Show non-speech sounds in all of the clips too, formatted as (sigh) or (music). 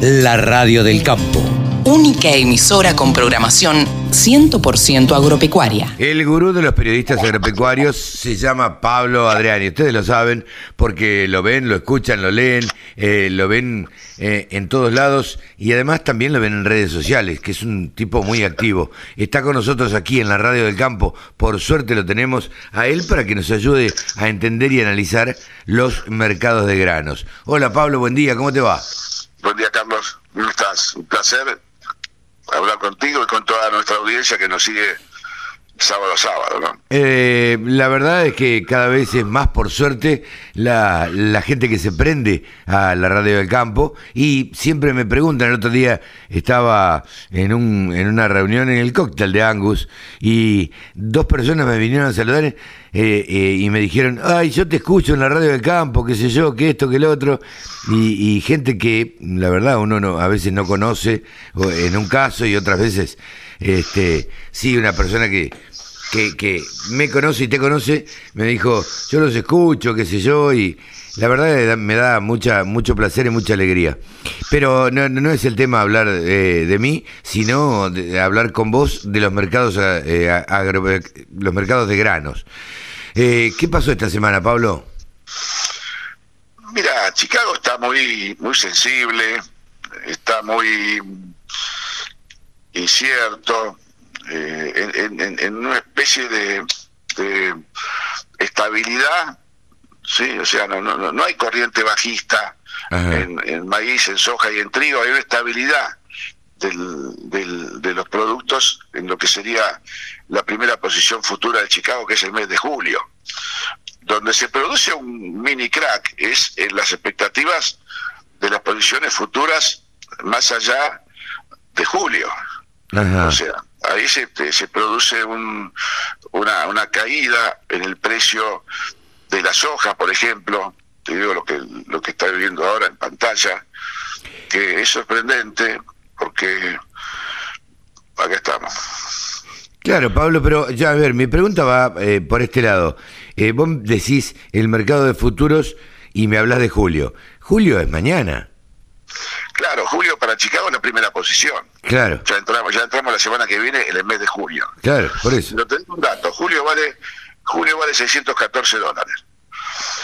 la radio del campo. Única emisora con programación 100% agropecuaria. El gurú de los periodistas agropecuarios se llama Pablo Adriani. Ustedes lo saben porque lo ven, lo escuchan, lo leen, eh, lo ven eh, en todos lados y además también lo ven en redes sociales, que es un tipo muy activo. Está con nosotros aquí en la radio del campo. Por suerte lo tenemos a él para que nos ayude a entender y analizar los mercados de granos. Hola Pablo, buen día, ¿cómo te va? Buen día, Carlos. Un placer hablar contigo y con toda nuestra audiencia que nos sigue sábado sábado, ¿no? Eh, la verdad es que cada vez es más, por suerte, la, la, gente que se prende a la radio del campo y siempre me preguntan, el otro día estaba en, un, en una reunión en el cóctel de Angus y dos personas me vinieron a saludar eh, eh, y me dijeron, ay, yo te escucho en la radio del campo, qué sé yo, que esto, que el otro, y, y gente que la verdad uno no, a veces no conoce, en un caso y otras veces este, sí, una persona que, que, me conoce y te conoce, me dijo, yo los escucho, qué sé yo, y la verdad me da mucha, mucho placer y mucha alegría. Pero no, no es el tema hablar eh, de mí, sino de hablar con vos de los mercados, eh, agro, los mercados de granos. Eh, ¿Qué pasó esta semana, Pablo? Mira, Chicago está muy, muy sensible, está muy incierto, eh, en, en, en, una especie de, de, estabilidad, sí, o sea, no, no, no hay corriente bajista en, en, maíz, en soja y en trigo, hay una estabilidad del, del, de los productos en lo que sería la primera posición futura de Chicago, que es el mes de julio. Donde se produce un mini crack es en las expectativas de las posiciones futuras más allá de julio. Ajá. O sea, ahí se, se produce un, una, una caída en el precio de la soja, por ejemplo, te digo lo que, lo que está viviendo ahora en pantalla, que es sorprendente porque acá estamos. Claro, Pablo, pero ya a ver, mi pregunta va eh, por este lado. Eh, vos decís el mercado de futuros y me hablas de julio. Julio es mañana. Claro, julio para Chicago es la primera posición. Claro. Ya entramos, ya entramos la semana que viene en el mes de julio. Claro, por eso. Pero tengo un dato, julio vale, julio vale 614 dólares.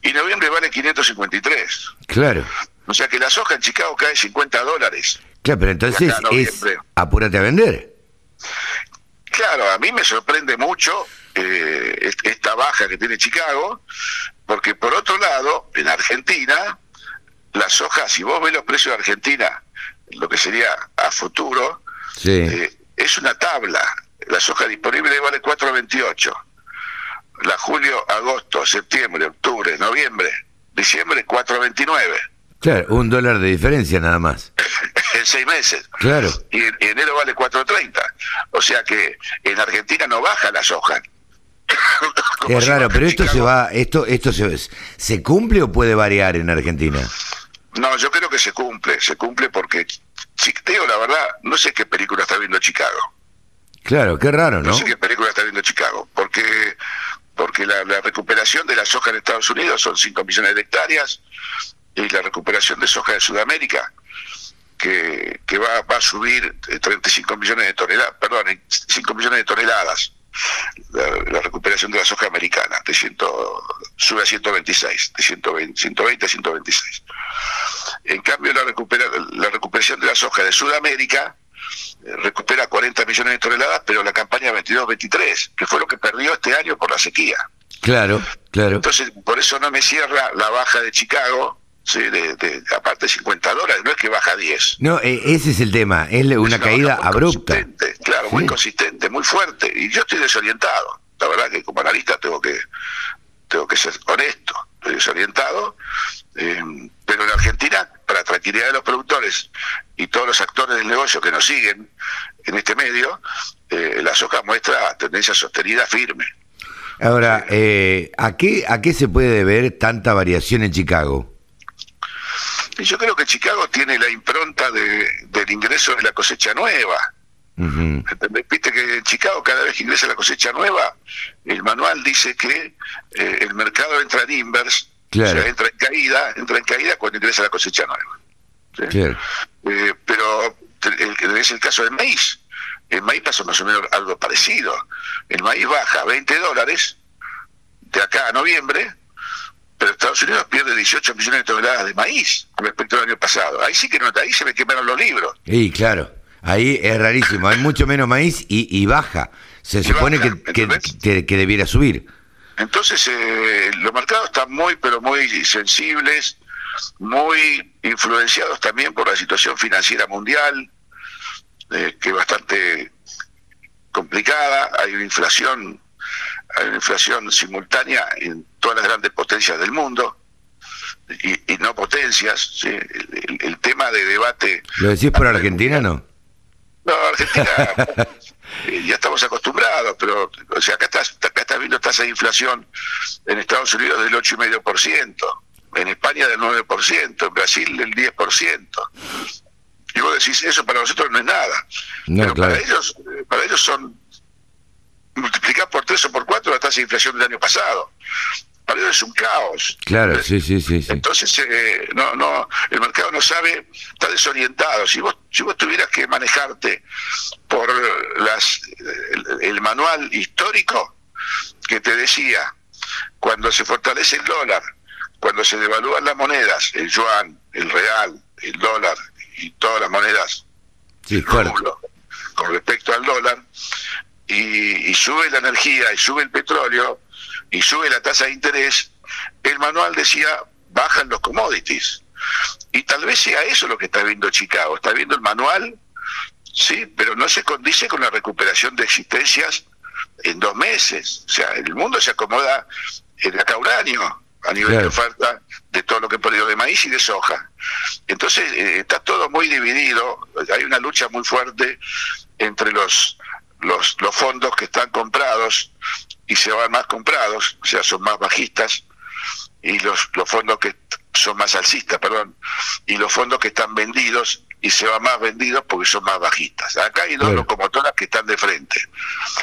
Y noviembre vale 553. Claro. O sea que la soja en Chicago cae 50 dólares. Claro, pero entonces es apúrate a vender. Claro, a mí me sorprende mucho eh, esta baja que tiene Chicago, porque por otro lado, en Argentina, la soja, si vos ves los precios de Argentina, lo que sería a futuro, sí. eh, es una tabla. La soja disponible vale 4.28. La julio, agosto, septiembre, octubre, noviembre, diciembre, 4.29. Claro, un dólar de diferencia nada más. (laughs) en seis meses. Claro. Y en enero vale 4.30. O sea que en Argentina no baja la soja. es raro, pero esto se va, esto, esto se, se cumple o puede variar en Argentina. No, yo creo que se cumple, se cumple porque, digo la verdad, no sé qué película está viendo Chicago. Claro, qué raro, ¿no? No sé qué película está viendo Chicago, porque porque la, la recuperación de la soja en Estados Unidos son 5 millones de hectáreas y la recuperación de soja de Sudamérica, que, que va, va a subir 35 millones de toneladas, perdón, 5 millones de toneladas. La, la, recuperación de la soja americana de ciento, sube a 126, de 120, 120 a 126. En cambio, la, recupera, la recuperación de la soja de Sudamérica eh, recupera 40 millones de toneladas, pero la campaña 22-23, que fue lo que perdió este año por la sequía. Claro, claro. Entonces, por eso no me cierra la baja de Chicago, Sí, de, de, aparte 50 dólares, no es que baja 10. No, eh, ese es el tema, es una, es una caída abrupta. Claro, sí. muy consistente, muy fuerte. Y yo estoy desorientado. La verdad que como analista tengo que tengo que ser honesto, estoy desorientado. Eh, pero en Argentina, para tranquilidad de los productores y todos los actores del negocio que nos siguen en este medio, eh, la soja muestra tendencia sostenida firme. Ahora, eh, ¿a, qué, ¿a qué se puede deber tanta variación en Chicago? Yo creo que Chicago tiene la impronta de, del ingreso de la cosecha nueva. Uh -huh. Viste que en Chicago cada vez que ingresa la cosecha nueva, el manual dice que eh, el mercado entra en inverse, claro. o sea, entra en caída, entra en caída cuando ingresa la cosecha nueva. Eh, pero es el caso del maíz. El maíz pasa más o menos algo parecido. El maíz baja 20 dólares de acá a noviembre, pero Estados Unidos pierde 18 millones de toneladas de maíz respecto al año pasado. Ahí sí que no, ahí se me quemaron los libros. Sí, claro. Ahí es rarísimo. Hay mucho menos maíz y, baja. Se supone que, que, debiera subir. Entonces, eh, los mercados están muy, pero muy sensibles, muy influenciados también por la situación financiera mundial, eh, que es bastante complicada. Hay una inflación hay una inflación simultánea en todas las grandes potencias del mundo y, no potencias. El, tema de debate. ¿Lo decís por Argentina, no? No, Argentina (laughs) eh, ya estamos acostumbrados, pero o sea, acá estás, acá estás viendo tasa de inflación en Estados Unidos del 8,5%, en España del 9%, en Brasil del 10%. Y vos decís, eso para nosotros no es nada. pero para ellos eh, para ellos son multiplicar por cuatro la tasa de inflación del año pasado. Para ellos es un caos. Claro, sí, sí, sí. Entonces, eh, no, no, el mercado no sabe, está desorientado. Si vos, si vos tuvieras que manejarte por las, el, manual histórico que te decía, cuando se fortalece el dólar, cuando se devalúan las monedas, el yuan, el real, el dólar y todas las monedas, sí, claro. con respecto al dólar, y, sube la energía y sube el petróleo y sube la tasa de interés, el manual decía bajan los commodities. Y tal vez sea eso lo que está viendo Chicago. Está viendo el manual, sí, pero no se condice con la recuperación de existencias en dos meses. O sea, el mundo se acomoda en año a nivel de oferta de todo lo que he perdido de maíz y de soja. Entonces eh, está todo muy dividido, hay una lucha muy fuerte entre los los, los fondos que están comprados y se van más comprados, o sea, son más bajistas, y los, los fondos que son más alcistas, perdón, y los fondos que están vendidos y se van más vendidos porque son más bajistas. Acá hay dos locomotoras que están de frente.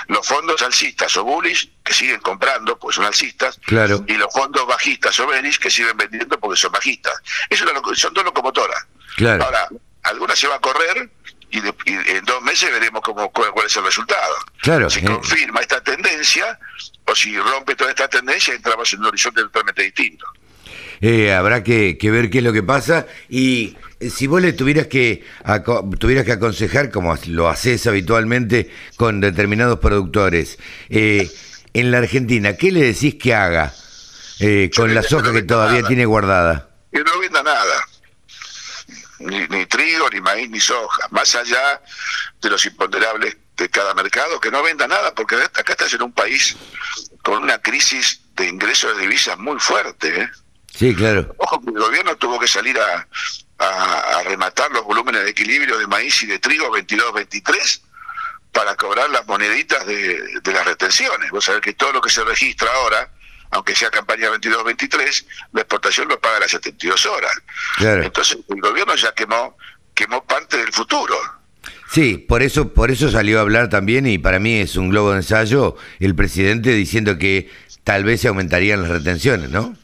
Los fondos alcistas o bullish que siguen comprando porque son alcistas claro. y los fondos bajistas o bearish que siguen vendiendo porque son bajistas. Eso son dos locomotoras. Claro. Ahora, alguna se va a correr y, en dos meses veremos cómo, cuál, es el resultado. Claro, si eh. confirma esta tendencia o si rompe toda esta tendencia, entramos en un horizonte totalmente distinto. Eh, habrá que, ver qué es lo que pasa y eh, si vos le tuvieras que tuvieras que aconsejar como lo haces habitualmente con determinados productores en la Argentina, ¿qué le decís que haga con la soja que todavía tiene guardada? Que no venda nada ni, trigo, ni maíz, ni soja, más allá de los imponderables de cada mercado, que no venda nada, porque acá estás en un país con una crisis de ingresos de divisas muy fuerte. ¿eh? Sí, claro. Ojo que el gobierno tuvo que salir a, a, rematar los volúmenes de equilibrio de maíz y de trigo 22-23 para cobrar las moneditas de, de las retenciones. Vos sabés que todo lo que se registra ahora aunque sea campaña 22-23, la exportación lo paga a las 72 horas. Entonces el gobierno ya quemó, quemó parte del futuro. Sí, por eso, por eso salió a hablar también, y para mí es un globo de ensayo, el presidente diciendo que tal vez se aumentarían las retenciones, ¿no?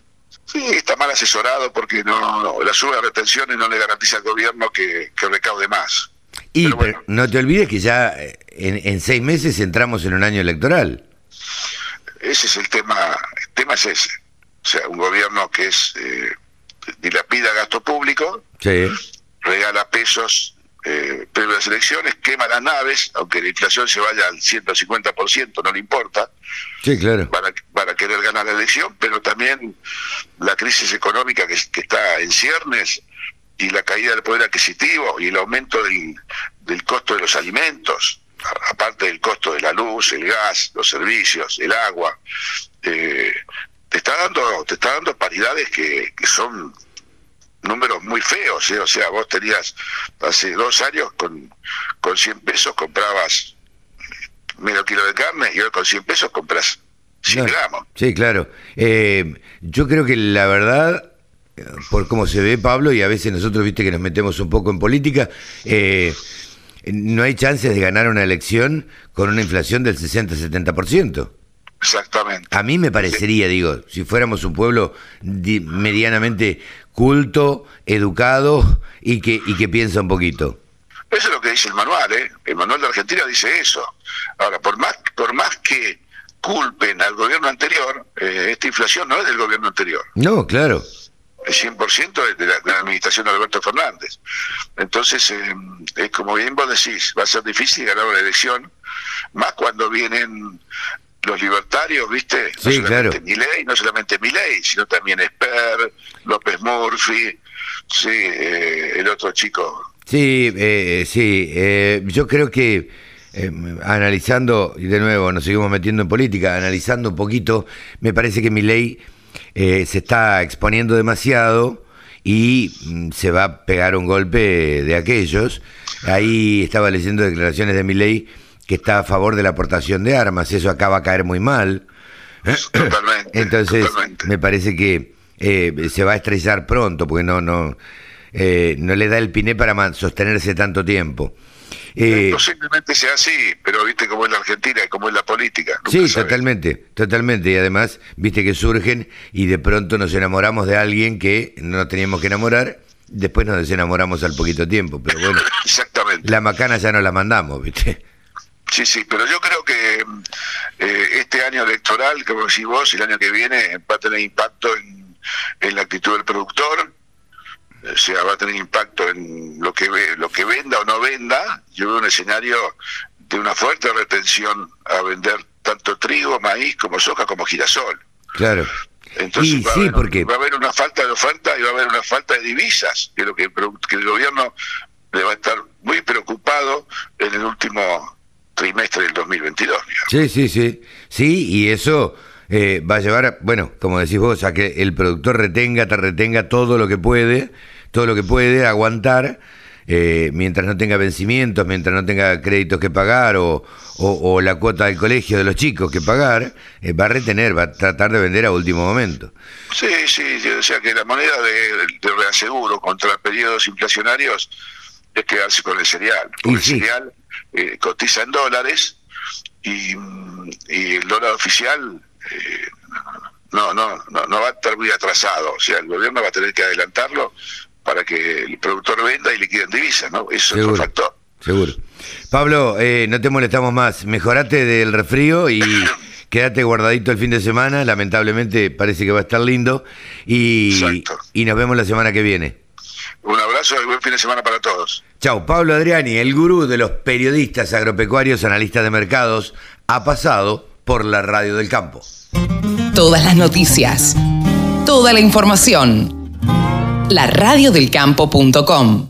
Sí, está mal asesorado porque no, la suba de retenciones no le garantiza al gobierno que, recaude más. Y no te olvides que ya eh, en, en seis meses entramos en un año electoral. Ese es el tema, tema es ese. O sea, un gobierno que es eh, dilapida gasto público, regala pesos eh, previo a las elecciones, quema las naves, aunque la inflación se vaya al 150%, no le importa. Sí, claro. Para, para querer ganar la elección, pero también la crisis económica que, que está en ciernes y la caída del poder adquisitivo y el aumento del, del costo de los alimentos aparte del costo de la luz, el gas, los servicios, el agua, eh, te está dando te está dando paridades que, son números muy feos, ¿eh? o sea, vos tenías hace dos años con, con 100 pesos comprabas medio kilo de carne y hoy con 100 pesos compras 100 gramos. Sí, claro. Eh, yo creo que la verdad, por cómo se ve Pablo, y a veces nosotros, viste que nos metemos un poco en política, eh, no hay chances de ganar una elección con una inflación del 60-70%. Exactamente. A mí me parecería, digo, si fuéramos un pueblo medianamente culto, educado y que, y que piensa un poquito. Eso es lo que dice el manual, ¿eh? El manual de Argentina dice eso. Ahora, por más, por más que culpen al gobierno anterior, eh, esta inflación no es del gobierno anterior. No, claro. El 100% es de la, de la, administración de Alberto Fernández. Entonces, eh, es como bien vos decís, va a ser difícil ganar una elección, más cuando vienen los libertarios, ¿viste? No sí, claro. No solamente Milei, sino también Esper, López Murphy, sí, eh, el otro chico. Sí, eh, sí, eh, yo creo que eh, analizando, y de nuevo nos seguimos metiendo en política, analizando un poquito, me parece que Milei eh, se está exponiendo demasiado y mm, se va a pegar un golpe de aquellos. Ahí estaba leyendo declaraciones de Milei que está a favor de la aportación de armas, eso acá va a caer muy mal. Totalmente. Entonces, totalmente. me parece que eh, se va a estrellar pronto, porque no, no, eh, no le da el piné para sostenerse tanto tiempo. Eh, Posiblemente sea así, pero viste cómo es la Argentina y cómo es la política. sí, sabes. totalmente, totalmente. Y además, viste que surgen y de pronto nos enamoramos de alguien que no teníamos que enamorar, después nos desenamoramos al poquito tiempo. Pero bueno, (laughs) Exactamente. la macana ya no la mandamos, viste. Sí, sí, pero yo creo que eh, este año electoral, como decís vos, el año que viene va a tener impacto en, en la actitud del productor, o sea, va a tener impacto en lo que ve, lo que venda o no venda. Yo veo un escenario de una fuerte retención a vender tanto trigo, maíz, como soja, como girasol. Claro. Entonces y va, sí, a haber, porque... va a haber una falta de oferta y va a haber una falta de divisas, que, lo que, que el gobierno le va a estar muy preocupado en el último trimestre del 2022. Digamos. Sí, sí, sí. Sí, y eso eh, va a llevar, bueno, como decís vos, a que el productor retenga, te retenga todo lo que puede, todo lo que puede aguantar, eh, mientras no tenga vencimientos, mientras no tenga créditos que pagar o, o, o la cuota del colegio de los chicos que pagar, eh, va a retener, va a tratar de vender a último momento. Sí, sí, o sea que la moneda de, de reaseguro contra periodos inflacionarios es quedarse con el cereal. Con el cereal eh, cotiza en dólares y, y el dólar oficial eh, no, no, no, no va a estar muy atrasado. O sea, el gobierno va a tener que adelantarlo para que el productor venda y liquide en divisas, ¿no? Eso es otro factor. Seguro. Pablo, eh, no te molestamos más. Mejorate del resfrío y (coughs) quédate guardadito el fin de semana. Lamentablemente parece que va a estar lindo. Y, Exacto. y nos vemos la semana que viene. Un abrazo y buen fin de semana para todos. Chau, Pablo Adriani, el gurú de los periodistas agropecuarios, analistas de mercados, ha pasado por la radio del campo. Todas las noticias, toda la información. La radiodelcampo.com